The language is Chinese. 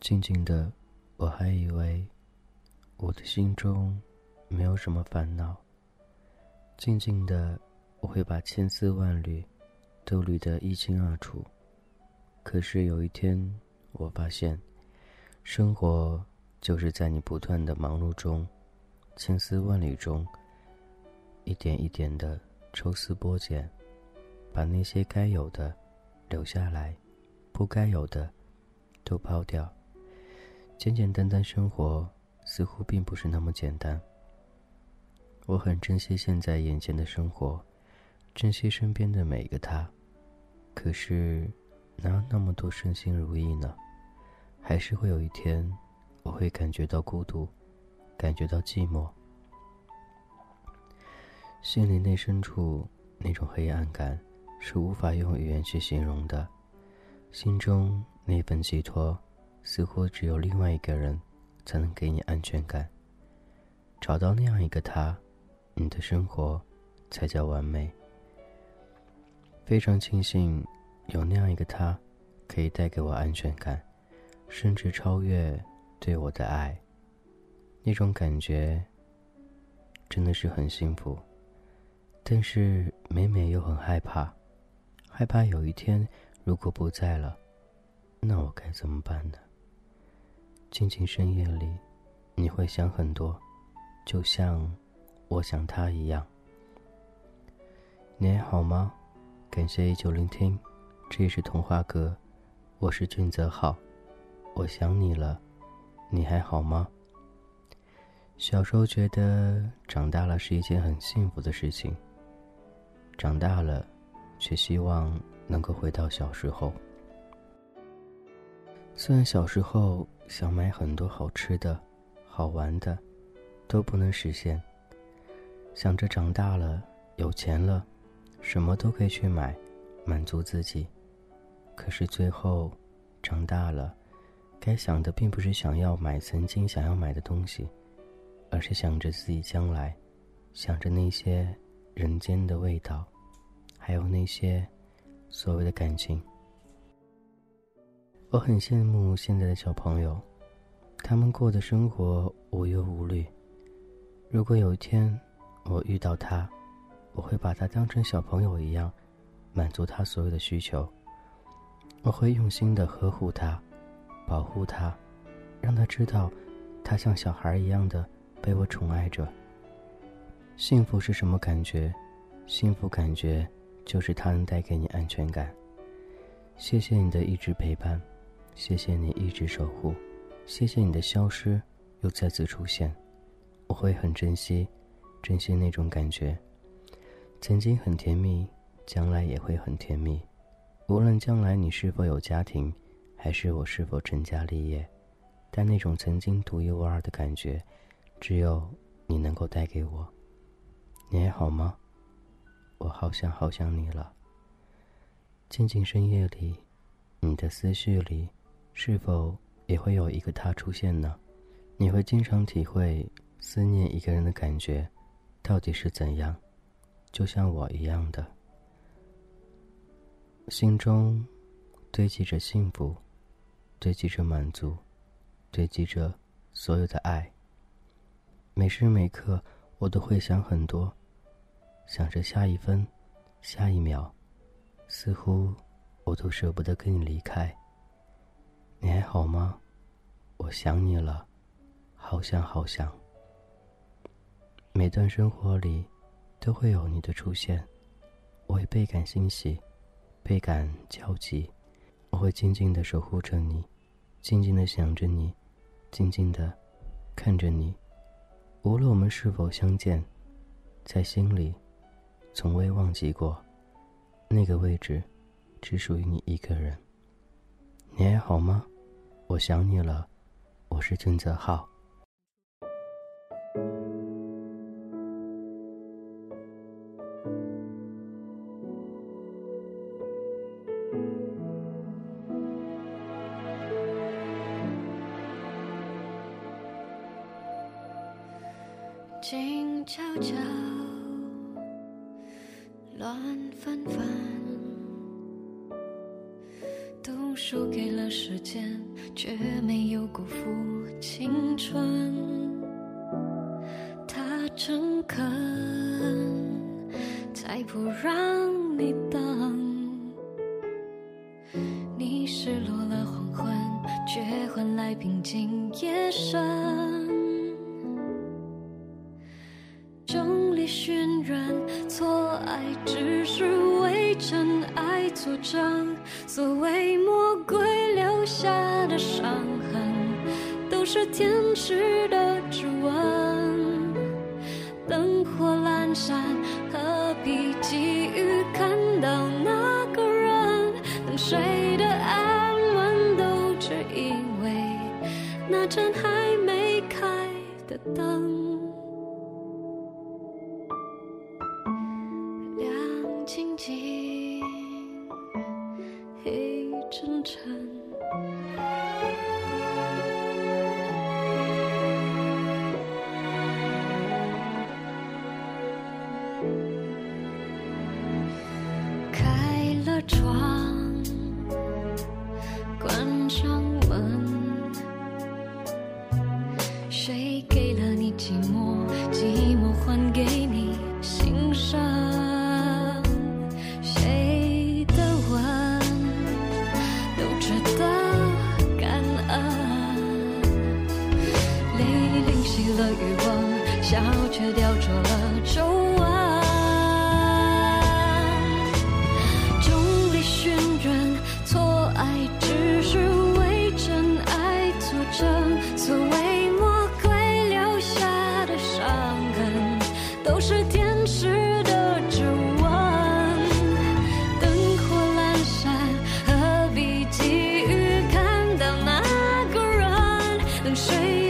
静静的，我还以为我的心中没有什么烦恼。静静的，我会把千丝万缕都捋得一清二楚。可是有一天，我发现，生活就是在你不断的忙碌中，千丝万缕中，一点一点的抽丝剥茧，把那些该有的留下来，不该有的都抛掉。简简单单生活，似乎并不是那么简单。我很珍惜现在眼前的生活，珍惜身边的每一个他。可是，哪有那么多顺心如意呢？还是会有一天，我会感觉到孤独，感觉到寂寞。心灵内深处那种黑暗感，是无法用语言去形容的。心中那份寄托。似乎只有另外一个人，才能给你安全感。找到那样一个他，你的生活才叫完美。非常庆幸有那样一个他，可以带给我安全感，甚至超越对我的爱。那种感觉真的是很幸福，但是每每又很害怕，害怕有一天如果不在了，那我该怎么办呢？静静深夜里，你会想很多，就像我想他一样。你还好吗？感谢依旧聆听，这里是童话歌，我是俊泽浩，我想你了，你还好吗？小时候觉得长大了是一件很幸福的事情，长大了，却希望能够回到小时候。虽然小时候。想买很多好吃的、好玩的，都不能实现。想着长大了有钱了，什么都可以去买，满足自己。可是最后，长大了，该想的并不是想要买曾经想要买的东西，而是想着自己将来，想着那些人间的味道，还有那些所谓的感情。我很羡慕现在的小朋友，他们过的生活无忧无虑。如果有一天我遇到他，我会把他当成小朋友一样，满足他所有的需求。我会用心的呵护他，保护他，让他知道，他像小孩一样的被我宠爱着。幸福是什么感觉？幸福感觉就是他能带给你安全感。谢谢你的一直陪伴。谢谢你一直守护，谢谢你的消失又再次出现，我会很珍惜，珍惜那种感觉。曾经很甜蜜，将来也会很甜蜜。无论将来你是否有家庭，还是我是否成家立业，但那种曾经独一无二的感觉，只有你能够带给我。你还好吗？我好想好想你了。静静深夜里，你的思绪里。是否也会有一个他出现呢？你会经常体会思念一个人的感觉，到底是怎样？就像我一样的，心中堆积着幸福，堆积着满足，堆积着所有的爱。每时每刻，我都会想很多，想着下一分，下一秒，似乎我都舍不得跟你离开。你还好吗？我想你了，好想好想。每段生活里，都会有你的出现，我会倍感欣喜，倍感焦急。我会静静的守护着你，静静的想着你，静静的看着你。无论我们是否相见，在心里，从未忘记过，那个位置，只属于你一个人。你还好吗？我想你了，我是君泽浩。静悄悄，乱纷纷，都输给了时间，却没有辜负青春。他诚恳，才不让你等。你失落了黄昏，却换来平静爱只是为真爱作证。所谓魔鬼留下的伤痕，都是天使的指纹。灯火阑珊，黑沉沉。却雕琢了皱纹众里寻人错爱只是为真爱作证。所谓魔鬼留下的伤痕都是天使的指纹。灯火阑珊何必急于看到那个人？等谁